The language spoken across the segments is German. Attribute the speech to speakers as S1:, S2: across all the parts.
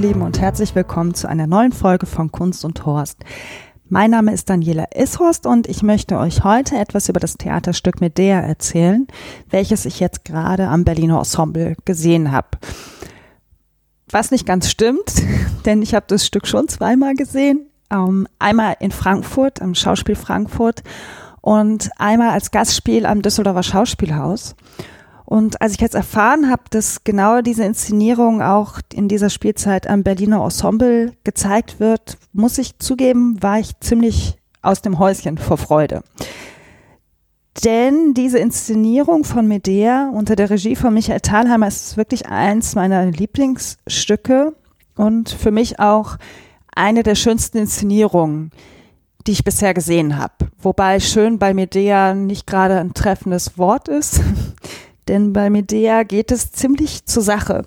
S1: Lieben und herzlich willkommen zu einer neuen Folge von Kunst und Horst. Mein Name ist Daniela Ishorst und ich möchte euch heute etwas über das Theaterstück Medea erzählen, welches ich jetzt gerade am Berliner Ensemble gesehen habe. Was nicht ganz stimmt, denn ich habe das Stück schon zweimal gesehen. Ähm, einmal in Frankfurt, am Schauspiel Frankfurt und einmal als Gastspiel am Düsseldorfer Schauspielhaus. Und als ich jetzt erfahren habe, dass genau diese Inszenierung auch in dieser Spielzeit am Berliner Ensemble gezeigt wird, muss ich zugeben, war ich ziemlich aus dem Häuschen vor Freude. Denn diese Inszenierung von Medea unter der Regie von Michael Thalheimer ist wirklich eins meiner Lieblingsstücke und für mich auch eine der schönsten Inszenierungen, die ich bisher gesehen habe. Wobei schön bei Medea nicht gerade ein treffendes Wort ist. Denn bei Medea geht es ziemlich zur Sache.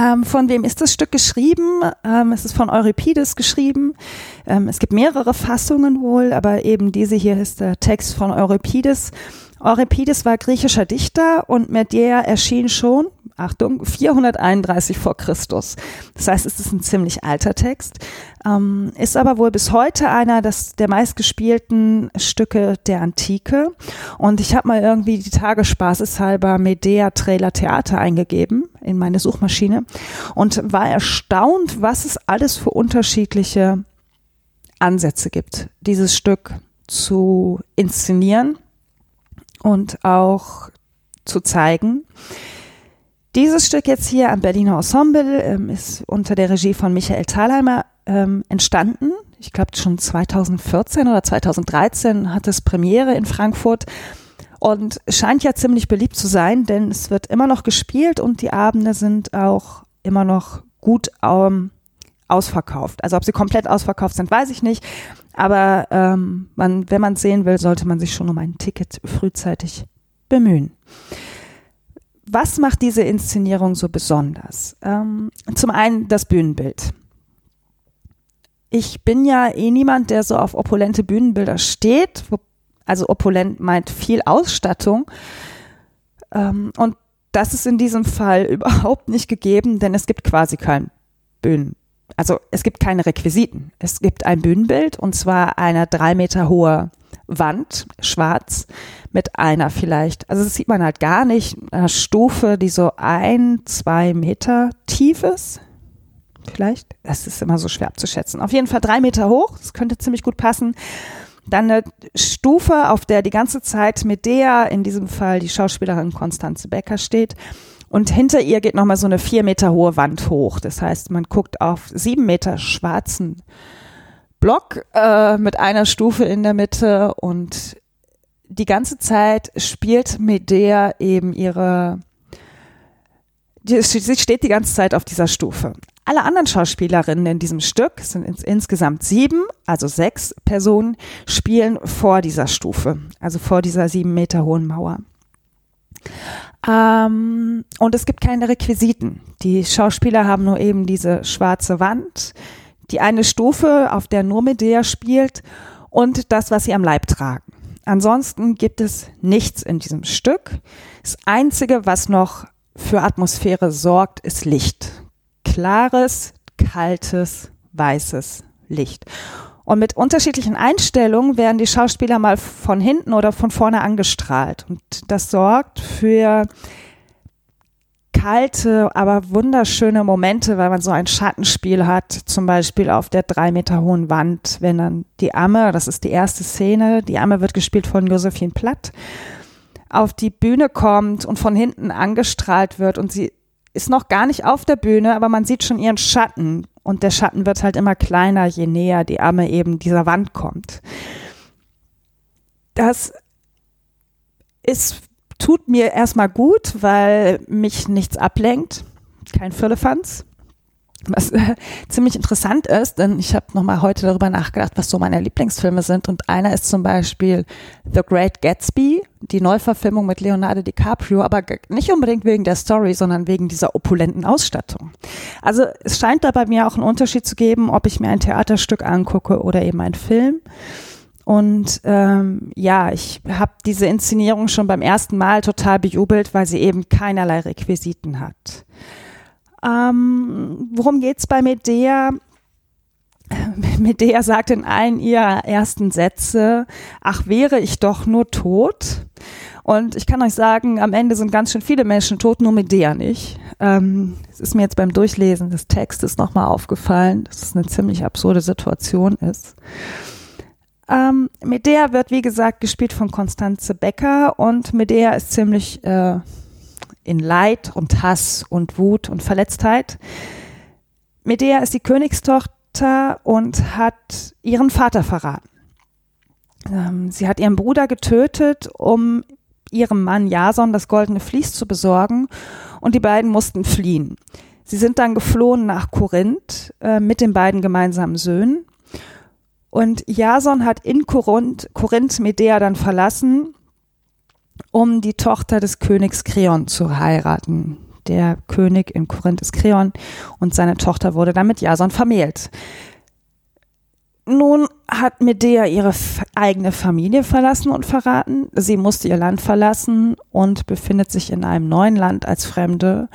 S1: Ähm, von wem ist das Stück geschrieben? Ähm, es ist von Euripides geschrieben. Ähm, es gibt mehrere Fassungen wohl, aber eben diese hier ist der Text von Euripides. Euripides war griechischer Dichter und Medea erschien schon, Achtung, 431 vor Christus. Das heißt, es ist ein ziemlich alter Text, ähm, ist aber wohl bis heute einer des, der meistgespielten Stücke der Antike. Und ich habe mal irgendwie die Tage spaßeshalber Medea Trailer Theater eingegeben in meine Suchmaschine und war erstaunt, was es alles für unterschiedliche Ansätze gibt, dieses Stück zu inszenieren und auch zu zeigen. Dieses Stück jetzt hier am Berliner Ensemble ähm, ist unter der Regie von Michael Thalheimer ähm, entstanden. Ich glaube schon 2014 oder 2013 hat es Premiere in Frankfurt und scheint ja ziemlich beliebt zu sein, denn es wird immer noch gespielt und die Abende sind auch immer noch gut ähm, ausverkauft. Also ob sie komplett ausverkauft sind, weiß ich nicht. Aber ähm, man, wenn man es sehen will, sollte man sich schon um ein Ticket frühzeitig bemühen. Was macht diese Inszenierung so besonders? Ähm, zum einen das Bühnenbild. Ich bin ja eh niemand, der so auf opulente Bühnenbilder steht. Also opulent meint viel Ausstattung. Ähm, und das ist in diesem Fall überhaupt nicht gegeben, denn es gibt quasi kein Bühnenbild also es gibt keine Requisiten. Es gibt ein Bühnenbild und zwar eine drei Meter hohe Wand, schwarz, mit einer vielleicht, also das sieht man halt gar nicht, einer Stufe, die so ein, zwei Meter tief ist. Vielleicht, das ist immer so schwer abzuschätzen. Auf jeden Fall drei Meter hoch, das könnte ziemlich gut passen. Dann eine Stufe, auf der die ganze Zeit Medea, in diesem Fall die Schauspielerin Konstanze Becker steht und hinter ihr geht nochmal so eine vier Meter hohe Wand hoch. Das heißt, man guckt auf sieben Meter schwarzen Block äh, mit einer Stufe in der Mitte und die ganze Zeit spielt Medea eben ihre, sie steht die ganze Zeit auf dieser Stufe. Alle anderen Schauspielerinnen in diesem Stück, sind ins, insgesamt sieben, also sechs Personen, spielen vor dieser Stufe, also vor dieser sieben Meter hohen Mauer. Ähm, und es gibt keine Requisiten. Die Schauspieler haben nur eben diese schwarze Wand, die eine Stufe, auf der nur Medea spielt und das, was sie am Leib tragen. Ansonsten gibt es nichts in diesem Stück. Das Einzige, was noch für Atmosphäre sorgt, ist Licht. Klares, kaltes, weißes Licht. Und mit unterschiedlichen Einstellungen werden die Schauspieler mal von hinten oder von vorne angestrahlt. Und das sorgt für kalte, aber wunderschöne Momente, weil man so ein Schattenspiel hat, zum Beispiel auf der drei Meter hohen Wand, wenn dann die Amme, das ist die erste Szene, die Amme wird gespielt von Josephine Platt, auf die Bühne kommt und von hinten angestrahlt wird und sie ist noch gar nicht auf der Bühne, aber man sieht schon ihren Schatten und der Schatten wird halt immer kleiner, je näher die Arme eben dieser Wand kommt. Das ist, tut mir erstmal gut, weil mich nichts ablenkt. Kein Firlefanz. Was äh, ziemlich interessant ist, denn ich habe nochmal heute darüber nachgedacht, was so meine Lieblingsfilme sind. Und einer ist zum Beispiel The Great Gatsby, die Neuverfilmung mit Leonardo DiCaprio, aber nicht unbedingt wegen der Story, sondern wegen dieser opulenten Ausstattung. Also es scheint da bei mir auch einen Unterschied zu geben, ob ich mir ein Theaterstück angucke oder eben einen Film. Und ähm, ja, ich habe diese Inszenierung schon beim ersten Mal total bejubelt, weil sie eben keinerlei Requisiten hat. Ähm, worum geht's bei Medea? Medea sagt in allen ihrer ersten Sätze, ach wäre ich doch nur tot. Und ich kann euch sagen, am Ende sind ganz schön viele Menschen tot, nur Medea nicht. Ähm, es ist mir jetzt beim Durchlesen des Textes nochmal aufgefallen, dass es eine ziemlich absurde Situation ist. Ähm, Medea wird, wie gesagt, gespielt von Konstanze Becker und Medea ist ziemlich äh, in Leid und Hass und Wut und Verletztheit. Medea ist die Königstochter und hat ihren Vater verraten. Ähm, sie hat ihren Bruder getötet, um ihrem Mann Jason das goldene Vlies zu besorgen und die beiden mussten fliehen. Sie sind dann geflohen nach Korinth äh, mit den beiden gemeinsamen Söhnen. Und Jason hat in Korinth, Korinth Medea dann verlassen um die Tochter des Königs Kreon zu heiraten. Der König in Korinth ist Kreon und seine Tochter wurde dann mit Jason vermählt. Nun hat Medea ihre eigene Familie verlassen und verraten. Sie musste ihr Land verlassen und befindet sich in einem neuen Land als Fremde,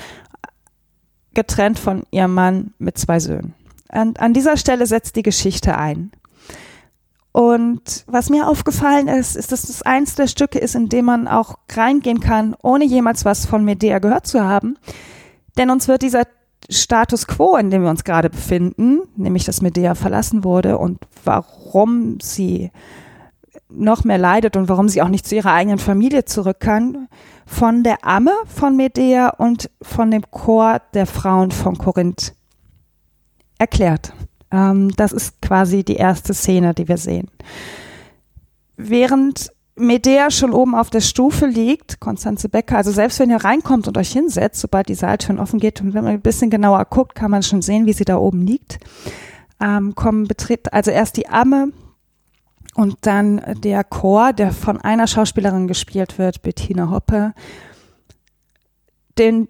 S1: getrennt von ihrem Mann mit zwei Söhnen. Und an dieser Stelle setzt die Geschichte ein. Und was mir aufgefallen ist, ist, dass das eins der Stücke ist, in dem man auch reingehen kann, ohne jemals was von Medea gehört zu haben. Denn uns wird dieser Status quo, in dem wir uns gerade befinden, nämlich dass Medea verlassen wurde und warum sie noch mehr leidet und warum sie auch nicht zu ihrer eigenen Familie zurück kann, von der Amme von Medea und von dem Chor der Frauen von Korinth erklärt. Ähm, das ist quasi die erste Szene, die wir sehen. Während Medea schon oben auf der Stufe liegt, Konstanze Becker, also selbst wenn ihr reinkommt und euch hinsetzt, sobald die Saaltüren offen geht und wenn man ein bisschen genauer guckt, kann man schon sehen, wie sie da oben liegt. Ähm, kommen betritt also erst die Amme und dann der Chor, der von einer Schauspielerin gespielt wird, Bettina Hoppe, den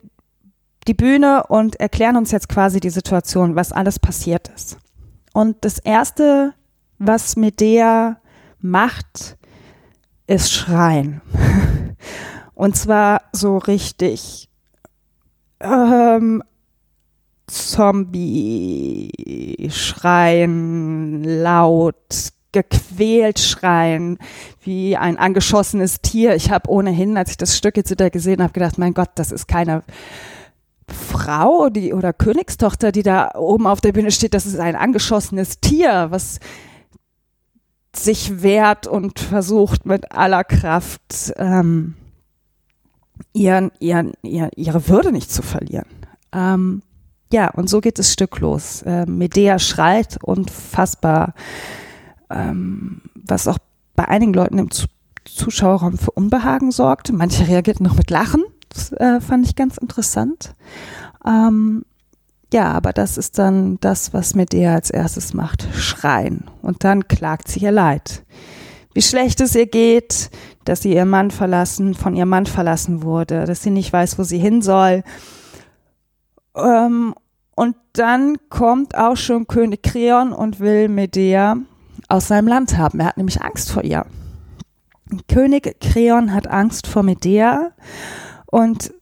S1: die Bühne und erklären uns jetzt quasi die Situation, was alles passiert ist. Und das Erste, was Medea macht, ist schreien. Und zwar so richtig ähm, Zombie schreien, laut, gequält schreien, wie ein angeschossenes Tier. Ich habe ohnehin, als ich das Stück jetzt wieder gesehen habe, gedacht, mein Gott, das ist keine Frau die, oder Königstochter, die da oben auf der Bühne steht, das ist ein angeschossenes Tier, was sich wehrt und versucht mit aller Kraft ähm, ihren, ihren, ihr, ihre Würde nicht zu verlieren. Ähm, ja, und so geht das Stück los. Äh, Medea schreit unfassbar, ähm, was auch bei einigen Leuten im Zuschauerraum für Unbehagen sorgte. Manche reagierten noch mit Lachen. Das äh, fand ich ganz interessant. Ähm, ja, aber das ist dann das, was Medea als erstes macht. Schreien. Und dann klagt sie ihr Leid. Wie schlecht es ihr geht, dass sie ihr Mann verlassen, von ihrem Mann verlassen wurde, dass sie nicht weiß, wo sie hin soll. Ähm, und dann kommt auch schon König Kreon und will Medea aus seinem Land haben. Er hat nämlich Angst vor ihr. König Kreon hat Angst vor Medea und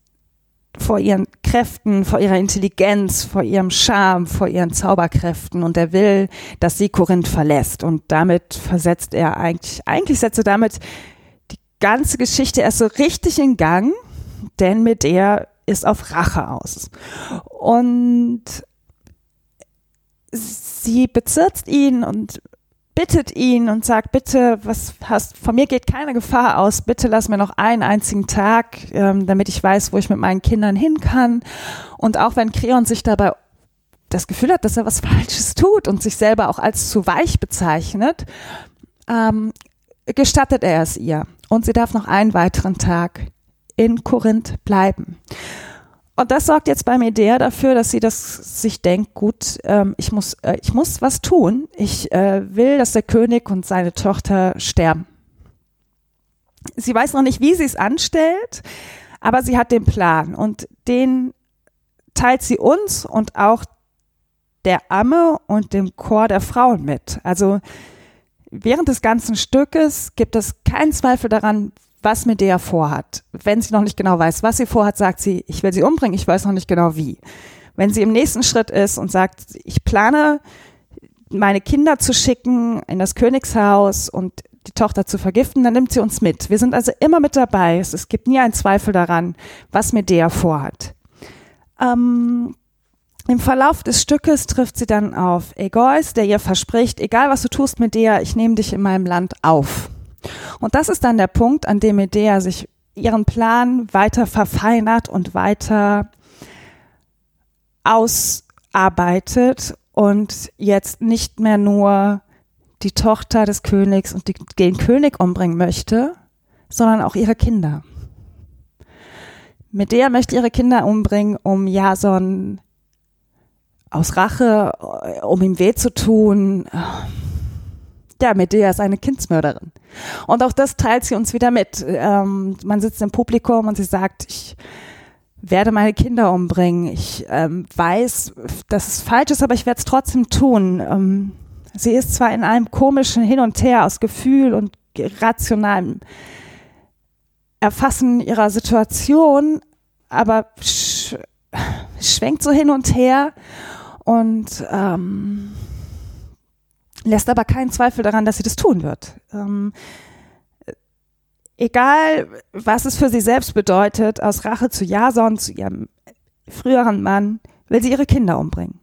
S1: vor ihren Kräften, vor ihrer Intelligenz, vor ihrem Charme, vor ihren Zauberkräften und er will, dass sie Korinth verlässt und damit versetzt er eigentlich, eigentlich setzt er damit die ganze Geschichte erst so richtig in Gang, denn mit er ist auf Rache aus. Und sie bezirzt ihn und bittet ihn und sagt, bitte, was hast, von mir geht keine Gefahr aus, bitte lass mir noch einen einzigen Tag, ähm, damit ich weiß, wo ich mit meinen Kindern hin kann. Und auch wenn Creon sich dabei das Gefühl hat, dass er was Falsches tut und sich selber auch als zu weich bezeichnet, ähm, gestattet er es ihr. Und sie darf noch einen weiteren Tag in Korinth bleiben. Und das sorgt jetzt bei Medea dafür, dass sie das sich denkt, gut, ähm, ich muss, äh, ich muss was tun. Ich äh, will, dass der König und seine Tochter sterben. Sie weiß noch nicht, wie sie es anstellt, aber sie hat den Plan und den teilt sie uns und auch der Amme und dem Chor der Frauen mit. Also während des ganzen Stückes gibt es keinen Zweifel daran, was Medea vorhat. Wenn sie noch nicht genau weiß, was sie vorhat, sagt sie, ich will sie umbringen, ich weiß noch nicht genau wie. Wenn sie im nächsten Schritt ist und sagt, ich plane, meine Kinder zu schicken in das Königshaus und die Tochter zu vergiften, dann nimmt sie uns mit. Wir sind also immer mit dabei. Es, gibt nie einen Zweifel daran, was Medea vorhat. Ähm, Im Verlauf des Stückes trifft sie dann auf Egois, der ihr verspricht, egal was du tust, Medea, ich nehme dich in meinem Land auf. Und das ist dann der Punkt, an dem Medea sich ihren Plan weiter verfeinert und weiter ausarbeitet und jetzt nicht mehr nur die Tochter des Königs und die, den König umbringen möchte, sondern auch ihre Kinder. Medea möchte ihre Kinder umbringen, um Jason aus Rache, um ihm weh zu tun. Ja, Medea ist eine Kindsmörderin. Und auch das teilt sie uns wieder mit. Ähm, man sitzt im Publikum und sie sagt, ich werde meine Kinder umbringen. Ich ähm, weiß, dass es falsch ist, aber ich werde es trotzdem tun. Ähm, sie ist zwar in einem komischen Hin und Her aus Gefühl und rationalem Erfassen ihrer Situation, aber sch schwenkt so hin und her und ähm, lässt aber keinen Zweifel daran, dass sie das tun wird. Ähm, egal, was es für sie selbst bedeutet, aus Rache zu Jason, zu ihrem früheren Mann, will sie ihre Kinder umbringen.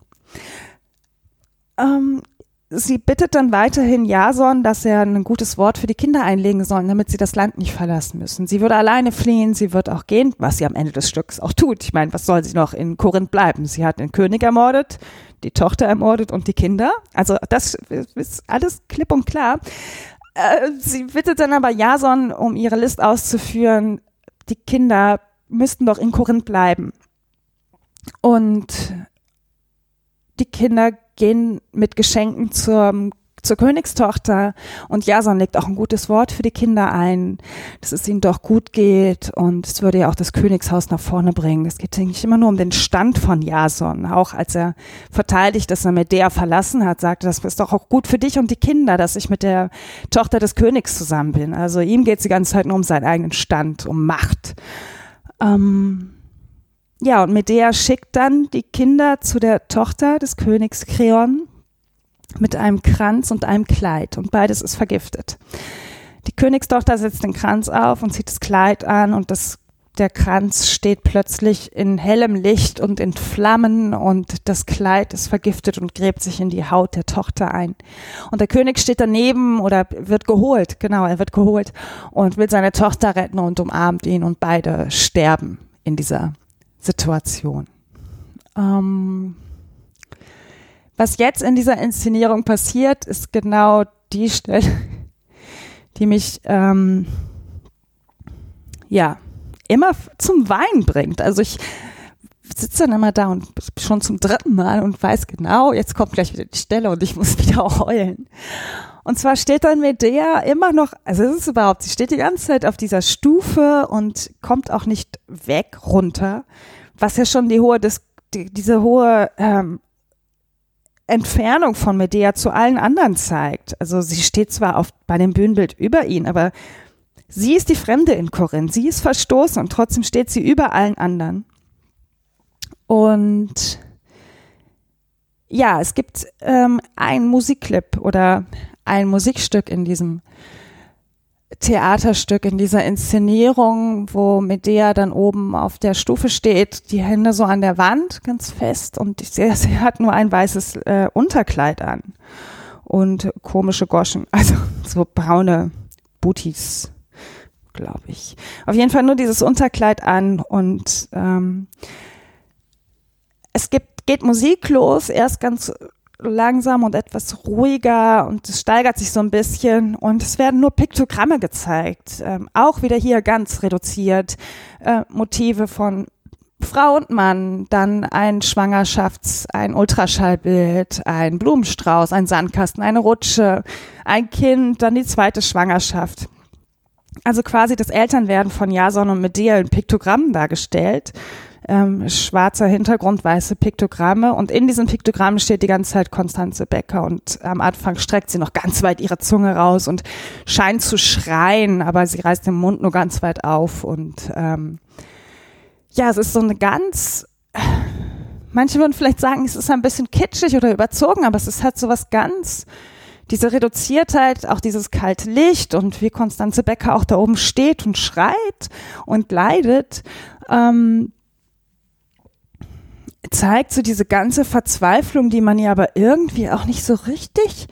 S1: Ähm, sie bittet dann weiterhin Jason, dass er ein gutes Wort für die Kinder einlegen soll, damit sie das Land nicht verlassen müssen. Sie würde alleine fliehen, sie wird auch gehen, was sie am Ende des Stücks auch tut. Ich meine, was soll sie noch in Korinth bleiben? Sie hat den König ermordet, die Tochter ermordet und die Kinder. Also das ist alles klipp und klar. Äh, sie bittet dann aber Jason, um ihre List auszuführen, die Kinder müssten doch in Korinth bleiben. Und die Kinder gehen mit Geschenken zur, zur Königstochter und Jason legt auch ein gutes Wort für die Kinder ein, dass es ihnen doch gut geht und es würde ja auch das Königshaus nach vorne bringen. Es geht nicht immer nur um den Stand von Jason. Auch als er verteidigt, dass er Medea verlassen hat, sagte, das ist doch auch gut für dich und die Kinder, dass ich mit der Tochter des Königs zusammen bin. Also ihm geht es die ganze Zeit nur um seinen eigenen Stand, um Macht. Ähm, ja, und Medea schickt dann die Kinder zu der Tochter des Königs Kreon mit einem Kranz und einem Kleid und beides ist vergiftet. Die Königstochter setzt den Kranz auf und zieht das Kleid an und das, der Kranz steht plötzlich in hellem Licht und in Flammen und das Kleid ist vergiftet und gräbt sich in die Haut der Tochter ein. Und der König steht daneben oder wird geholt, genau, er wird geholt und will seine Tochter retten und umarmt ihn und beide sterben in dieser Situation. Ähm, was jetzt in dieser Inszenierung passiert, ist genau die Stelle, die mich ähm, ja immer zum Weinen bringt. Also ich sitze dann immer da und schon zum dritten Mal und weiß genau, jetzt kommt gleich wieder die Stelle und ich muss wieder heulen. Und zwar steht dann Medea immer noch, also es ist überhaupt, sie steht die ganze Zeit auf dieser Stufe und kommt auch nicht weg runter, was ja schon die hohe, die, diese hohe ähm, Entfernung von Medea zu allen anderen zeigt. Also sie steht zwar auf, bei dem Bühnenbild über ihn, aber sie ist die Fremde in Korinth. Sie ist verstoßen und trotzdem steht sie über allen anderen. Und ja, es gibt ähm, ein Musikclip oder ein Musikstück in diesem Theaterstück, in dieser Inszenierung, wo Medea dann oben auf der Stufe steht, die Hände so an der Wand ganz fest und sehe, sie hat nur ein weißes äh, Unterkleid an und komische Goschen, also so braune Booties, glaube ich. Auf jeden Fall nur dieses Unterkleid an und ähm, es gibt, geht Musik los, erst ganz langsam und etwas ruhiger und es steigert sich so ein bisschen und es werden nur Piktogramme gezeigt. Ähm, auch wieder hier ganz reduziert. Äh, Motive von Frau und Mann, dann ein Schwangerschafts-, ein Ultraschallbild, ein Blumenstrauß, ein Sandkasten, eine Rutsche, ein Kind, dann die zweite Schwangerschaft. Also quasi das Elternwerden von Jason und Medea in Piktogrammen dargestellt. Ähm, schwarzer Hintergrund, weiße Piktogramme. Und in diesen Piktogrammen steht die ganze Zeit Konstanze Becker. Und am Anfang streckt sie noch ganz weit ihre Zunge raus und scheint zu schreien, aber sie reißt den Mund nur ganz weit auf. Und ähm, ja, es ist so eine ganz, manche würden vielleicht sagen, es ist ein bisschen kitschig oder überzogen, aber es ist halt so was ganz, diese Reduziertheit, auch dieses kalte Licht und wie Konstanze Becker auch da oben steht und schreit und leidet, ähm, zeigt so diese ganze Verzweiflung, die man ja aber irgendwie auch nicht so richtig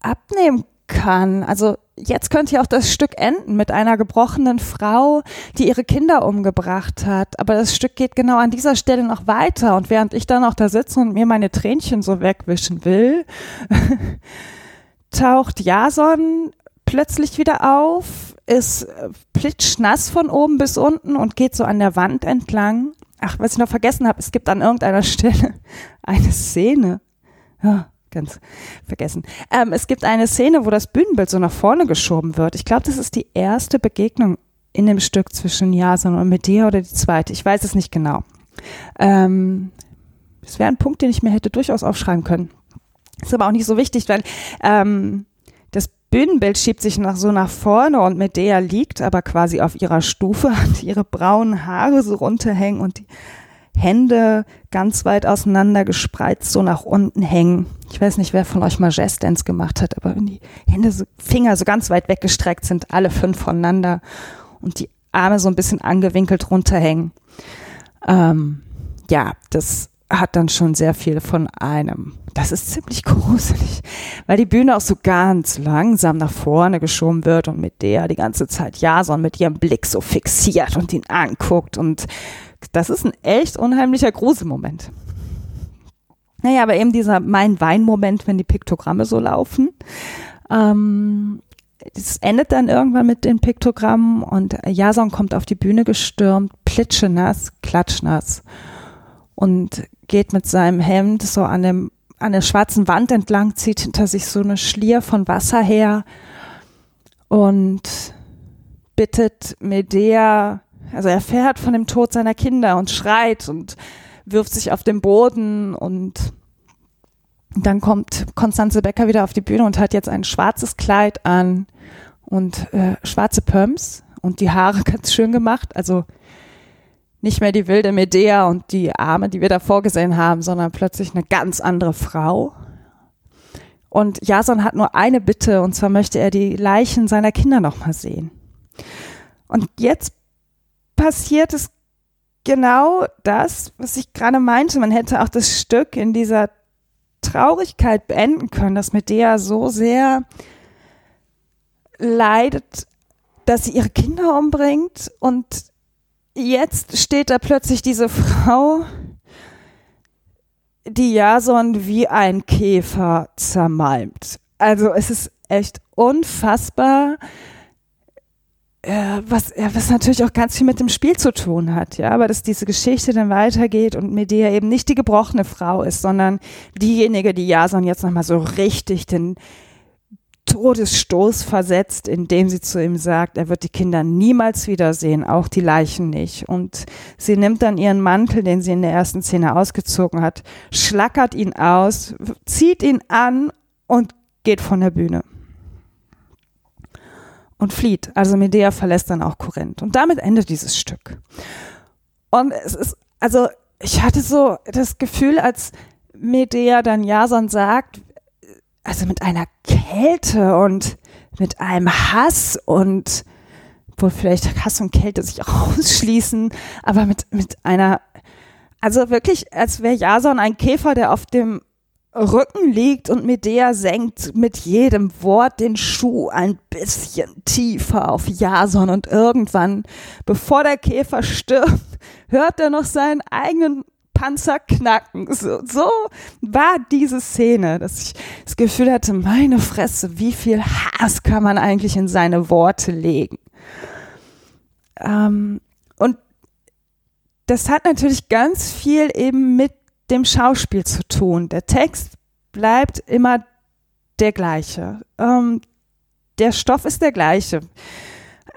S1: abnehmen kann. Also jetzt könnte ja auch das Stück enden mit einer gebrochenen Frau, die ihre Kinder umgebracht hat. Aber das Stück geht genau an dieser Stelle noch weiter. Und während ich dann auch da sitze und mir meine Tränchen so wegwischen will, taucht Jason plötzlich wieder auf, ist plitschnass von oben bis unten und geht so an der Wand entlang. Ach, was ich noch vergessen habe, es gibt an irgendeiner Stelle eine Szene. Ja, ganz vergessen. Ähm, es gibt eine Szene, wo das Bühnenbild so nach vorne geschoben wird. Ich glaube, das ist die erste Begegnung in dem Stück zwischen Jason und Medea oder die zweite. Ich weiß es nicht genau. Ähm, das wäre ein Punkt, den ich mir hätte durchaus aufschreiben können. Ist aber auch nicht so wichtig, weil ähm, Bühnenbild schiebt sich nach so nach vorne und Medea liegt aber quasi auf ihrer Stufe, hat ihre braunen Haare so runterhängen und die Hände ganz weit auseinander gespreizt so nach unten hängen. Ich weiß nicht, wer von euch mal Jazz-Dance gemacht hat, aber wenn die Hände, so, Finger so ganz weit weggestreckt sind, alle fünf voneinander und die Arme so ein bisschen angewinkelt runterhängen. Ähm, ja, das hat dann schon sehr viel von einem. Das ist ziemlich gruselig, weil die Bühne auch so ganz langsam nach vorne geschoben wird und mit der die ganze Zeit Jason mit ihrem Blick so fixiert und ihn anguckt und das ist ein echt unheimlicher Gruselmoment. Naja, aber eben dieser Mein-Wein-Moment, wenn die Piktogramme so laufen. Ähm, es endet dann irgendwann mit den Piktogrammen und Jason kommt auf die Bühne gestürmt, plitschenass, klatschnass und geht mit seinem Hemd so an dem an der schwarzen Wand entlang, zieht hinter sich so eine Schlier von Wasser her und bittet Medea also er fährt von dem Tod seiner Kinder und schreit und wirft sich auf den Boden und dann kommt Konstanze Becker wieder auf die Bühne und hat jetzt ein schwarzes Kleid an und äh, schwarze Pumps und die Haare ganz schön gemacht. Also nicht mehr die wilde Medea und die Arme, die wir da vorgesehen haben, sondern plötzlich eine ganz andere Frau. Und Jason hat nur eine Bitte, und zwar möchte er die Leichen seiner Kinder nochmal sehen. Und jetzt passiert ist genau das, was ich gerade meinte. Man hätte auch das Stück in dieser Traurigkeit beenden können, dass Medea so sehr leidet, dass sie ihre Kinder umbringt und jetzt steht da plötzlich diese Frau, die Jason wie ein Käfer zermalmt. Also es ist echt unfassbar, äh, was, ja, was natürlich auch ganz viel mit dem Spiel zu tun hat, ja, aber dass diese Geschichte dann weitergeht und Medea eben nicht die gebrochene Frau ist, sondern diejenige, die Jason jetzt nochmal so richtig den Todesstoß versetzt, indem sie zu ihm sagt, er wird die Kinder niemals wiedersehen, auch die Leichen nicht. Und sie nimmt dann ihren Mantel, den sie in der ersten Szene ausgezogen hat, schlackert ihn aus, zieht ihn an und geht von der Bühne und flieht. Also Medea verlässt dann auch Korinth. Und damit endet dieses Stück. Und es ist, also ich hatte so das Gefühl, als Medea dann Jason sagt, also mit einer Kälte und mit einem Hass und wo vielleicht Hass und Kälte sich auch ausschließen, aber mit, mit einer, also wirklich, als wäre Jason ein Käfer, der auf dem Rücken liegt und Medea senkt mit jedem Wort den Schuh ein bisschen tiefer auf Jason. Und irgendwann, bevor der Käfer stirbt, hört er noch seinen eigenen Panzer knacken. So, so war diese Szene, dass ich das Gefühl hatte, meine Fresse, wie viel Hass kann man eigentlich in seine Worte legen? Ähm, und das hat natürlich ganz viel eben mit dem Schauspiel zu tun. Der Text bleibt immer der gleiche. Ähm, der Stoff ist der gleiche.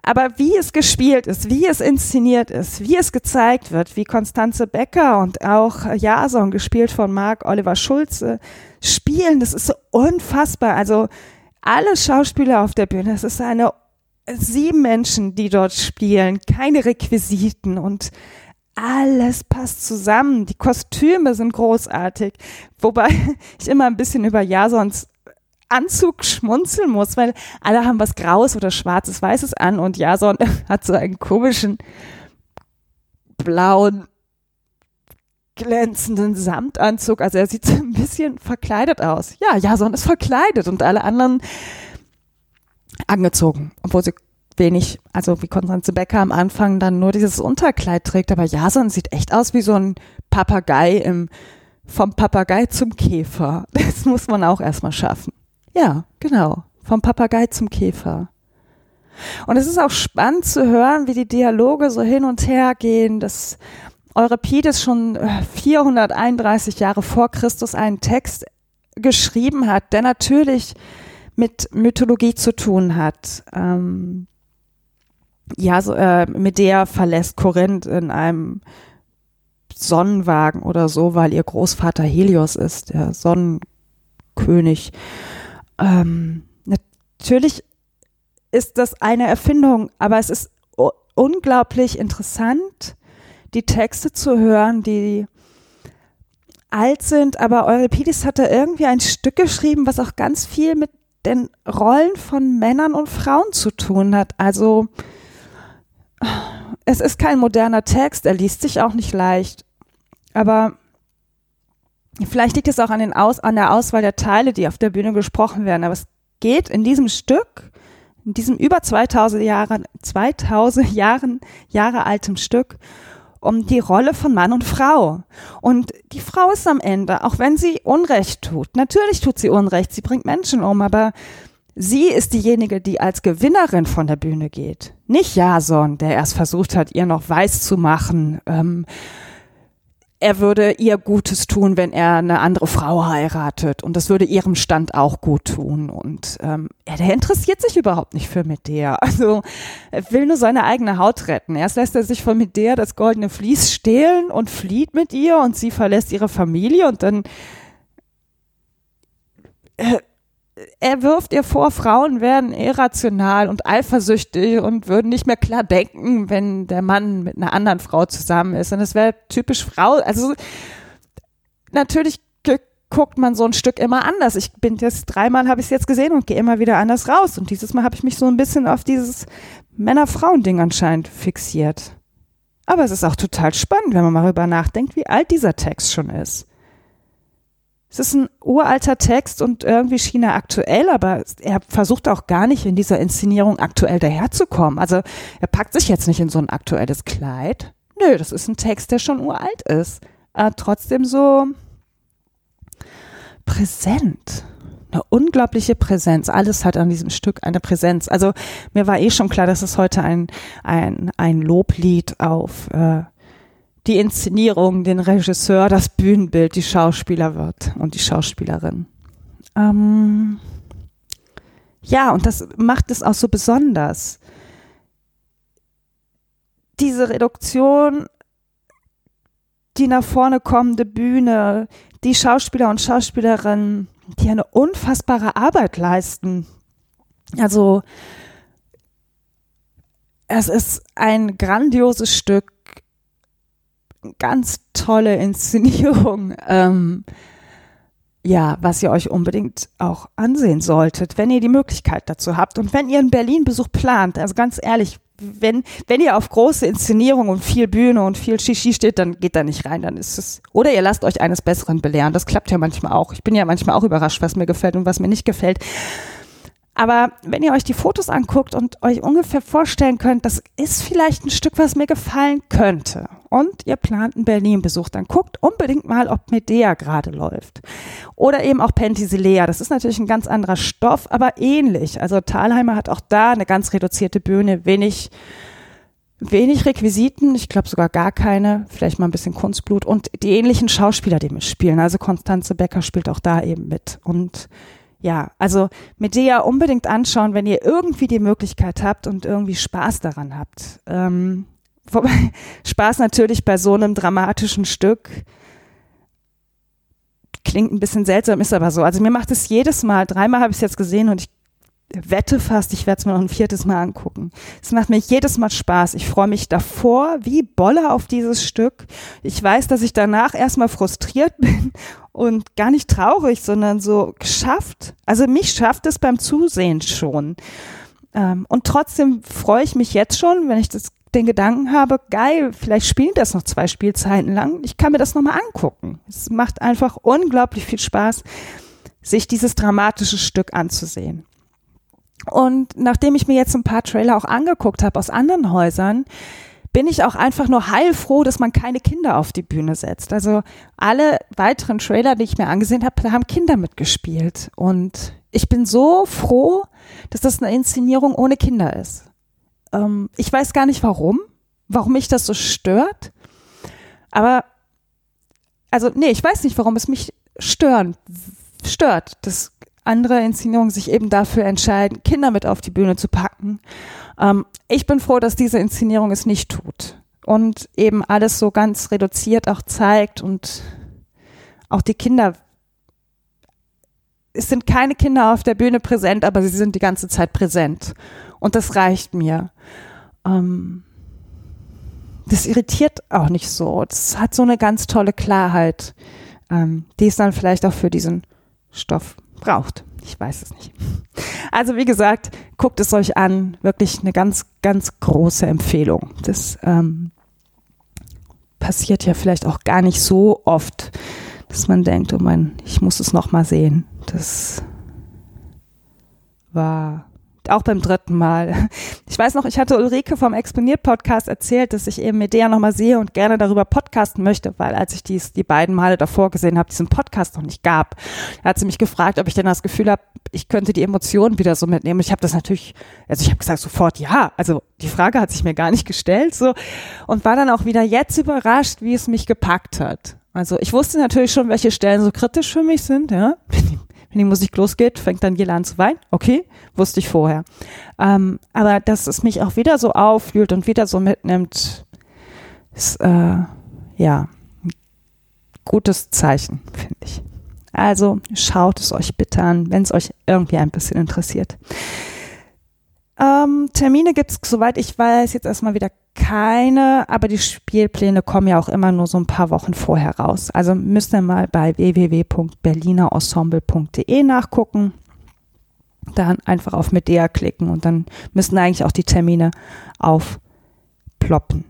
S1: Aber wie es gespielt ist, wie es inszeniert ist, wie es gezeigt wird, wie Konstanze Becker und auch Jason, gespielt von Marc Oliver Schulze, spielen, das ist so unfassbar. Also alle Schauspieler auf der Bühne, es ist eine sieben Menschen, die dort spielen, keine Requisiten und alles passt zusammen. Die Kostüme sind großartig. Wobei ich immer ein bisschen über Jasons Anzug schmunzeln muss, weil alle haben was Graues oder Schwarzes, Weißes an und Jason hat so einen komischen blauen glänzenden Samtanzug. Also er sieht so ein bisschen verkleidet aus. Ja, Jason ist verkleidet und alle anderen angezogen, obwohl sie wenig, also wie Konstanze Becker am Anfang dann nur dieses Unterkleid trägt. Aber Jason sieht echt aus wie so ein Papagei im, vom Papagei zum Käfer. Das muss man auch erstmal schaffen. Ja, genau. Vom Papagei zum Käfer. Und es ist auch spannend zu hören, wie die Dialoge so hin und her gehen, dass Euripides schon 431 äh, Jahre vor Christus einen Text geschrieben hat, der natürlich mit Mythologie zu tun hat. Ähm, ja, so, äh, Medea verlässt Korinth in einem Sonnenwagen oder so, weil ihr Großvater Helios ist, der Sonnenkönig. Ähm, natürlich ist das eine Erfindung, aber es ist unglaublich interessant, die Texte zu hören, die alt sind, aber Euripides hatte irgendwie ein Stück geschrieben, was auch ganz viel mit den Rollen von Männern und Frauen zu tun hat. Also es ist kein moderner Text, er liest sich auch nicht leicht, aber vielleicht liegt es auch an, den Aus, an der Auswahl der Teile, die auf der Bühne gesprochen werden, aber es geht in diesem Stück, in diesem über 2000 Jahre, 2000 Jahren, Jahre altem Stück, um die Rolle von Mann und Frau. Und die Frau ist am Ende, auch wenn sie Unrecht tut. Natürlich tut sie Unrecht, sie bringt Menschen um, aber Sie ist diejenige, die als Gewinnerin von der Bühne geht. Nicht Jason, der erst versucht hat, ihr noch weiß zu machen, ähm, er würde ihr Gutes tun, wenn er eine andere Frau heiratet. Und das würde ihrem Stand auch gut tun. Und ähm, er, interessiert sich überhaupt nicht für Medea. Also er will nur seine eigene Haut retten. Erst lässt er sich von Medea das goldene Vlies stehlen und flieht mit ihr und sie verlässt ihre Familie und dann äh, er wirft ihr vor, Frauen werden irrational und eifersüchtig und würden nicht mehr klar denken, wenn der Mann mit einer anderen Frau zusammen ist. Und es wäre typisch Frau. Also natürlich guckt man so ein Stück immer anders. Ich bin jetzt dreimal habe ich es jetzt gesehen und gehe immer wieder anders raus. Und dieses Mal habe ich mich so ein bisschen auf dieses Männer-Frauen-Ding anscheinend fixiert. Aber es ist auch total spannend, wenn man mal darüber nachdenkt, wie alt dieser Text schon ist. Es ist ein uralter Text und irgendwie schien er aktuell, aber er versucht auch gar nicht in dieser Inszenierung aktuell daherzukommen. Also er packt sich jetzt nicht in so ein aktuelles Kleid. Nö, das ist ein Text, der schon uralt ist. Aber trotzdem so präsent. Eine unglaubliche Präsenz. Alles hat an diesem Stück eine Präsenz. Also mir war eh schon klar, dass es heute ein, ein, ein Loblied auf äh, die Inszenierung, den Regisseur, das Bühnenbild, die Schauspieler wird und die Schauspielerin. Ähm ja, und das macht es auch so besonders. Diese Reduktion, die nach vorne kommende Bühne, die Schauspieler und Schauspielerinnen, die eine unfassbare Arbeit leisten. Also es ist ein grandioses Stück ganz tolle Inszenierung. Ähm, ja, was ihr euch unbedingt auch ansehen solltet, wenn ihr die Möglichkeit dazu habt und wenn ihr einen Berlin-Besuch plant. Also ganz ehrlich, wenn, wenn ihr auf große Inszenierung und viel Bühne und viel Shishi steht, dann geht da nicht rein, dann ist es, oder ihr lasst euch eines Besseren belehren. Das klappt ja manchmal auch. Ich bin ja manchmal auch überrascht, was mir gefällt und was mir nicht gefällt. Aber wenn ihr euch die Fotos anguckt und euch ungefähr vorstellen könnt, das ist vielleicht ein Stück, was mir gefallen könnte. Und ihr plant einen Berlin-Besuch, dann guckt unbedingt mal, ob Medea gerade läuft. Oder eben auch Penthesilea. Das ist natürlich ein ganz anderer Stoff, aber ähnlich. Also Thalheimer hat auch da eine ganz reduzierte Bühne, wenig wenig Requisiten, ich glaube sogar gar keine, vielleicht mal ein bisschen Kunstblut und die ähnlichen Schauspieler, die mitspielen. Also Konstanze Becker spielt auch da eben mit. Und ja, also Medea unbedingt anschauen, wenn ihr irgendwie die Möglichkeit habt und irgendwie Spaß daran habt. Ähm, wobei Spaß natürlich bei so einem dramatischen Stück klingt ein bisschen seltsam, ist aber so. Also mir macht es jedes Mal, dreimal habe ich es jetzt gesehen und ich wette fast, ich werde es mir noch ein viertes Mal angucken. Es macht mir jedes Mal Spaß. Ich freue mich davor wie Bolle auf dieses Stück. Ich weiß, dass ich danach erstmal frustriert bin und gar nicht traurig, sondern so geschafft. Also mich schafft es beim Zusehen schon. Ähm, und trotzdem freue ich mich jetzt schon, wenn ich das, den Gedanken habe, geil, vielleicht spielen das noch zwei Spielzeiten lang. Ich kann mir das nochmal angucken. Es macht einfach unglaublich viel Spaß, sich dieses dramatische Stück anzusehen. Und nachdem ich mir jetzt ein paar Trailer auch angeguckt habe aus anderen Häusern, bin ich auch einfach nur heilfroh, dass man keine Kinder auf die Bühne setzt. Also alle weiteren Trailer, die ich mir angesehen habe, da haben Kinder mitgespielt. Und ich bin so froh, dass das eine Inszenierung ohne Kinder ist. Ähm, ich weiß gar nicht warum, warum mich das so stört. Aber, also, nee, ich weiß nicht, warum es mich stören, stört, dass andere Inszenierungen sich eben dafür entscheiden, Kinder mit auf die Bühne zu packen. Ähm, ich bin froh, dass diese Inszenierung es nicht tut und eben alles so ganz reduziert auch zeigt und auch die Kinder. Es sind keine Kinder auf der Bühne präsent, aber sie sind die ganze Zeit präsent. Und das reicht mir. Ähm, das irritiert auch nicht so. Das hat so eine ganz tolle Klarheit, ähm, die es dann vielleicht auch für diesen Stoff braucht. Ich weiß es nicht. Also wie gesagt, guckt es euch an. Wirklich eine ganz, ganz große Empfehlung. Das ähm, passiert ja vielleicht auch gar nicht so oft, dass man denkt, oh mein, ich muss es noch mal sehen. Das war auch beim dritten Mal. Ich weiß noch, ich hatte Ulrike vom Exponiert-Podcast erzählt, dass ich eben Medea nochmal sehe und gerne darüber podcasten möchte, weil als ich dies die beiden Male davor gesehen habe, diesen Podcast noch nicht gab, hat sie mich gefragt, ob ich denn das Gefühl habe, ich könnte die Emotionen wieder so mitnehmen. Ich habe das natürlich, also ich habe gesagt sofort ja. Also die Frage hat sich mir gar nicht gestellt so und war dann auch wieder jetzt überrascht, wie es mich gepackt hat. Also ich wusste natürlich schon, welche Stellen so kritisch für mich sind, ja. Wenn die Musik losgeht, fängt dann Daniela an zu weinen. Okay, wusste ich vorher. Ähm, aber dass es mich auch wieder so auffühlt und wieder so mitnimmt, ist äh, ja ein gutes Zeichen, finde ich. Also schaut es euch bitte an, wenn es euch irgendwie ein bisschen interessiert. Ähm, Termine gibt es, soweit ich weiß, jetzt erstmal wieder keine, aber die Spielpläne kommen ja auch immer nur so ein paar Wochen vorher raus. Also müsst ihr mal bei www.berlinerensemble.de nachgucken. Dann einfach auf Medea klicken und dann müssen eigentlich auch die Termine aufploppen.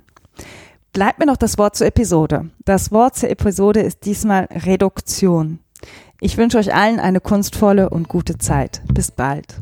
S1: Bleibt mir noch das Wort zur Episode. Das Wort zur Episode ist diesmal Reduktion. Ich wünsche euch allen eine kunstvolle und gute Zeit. Bis bald.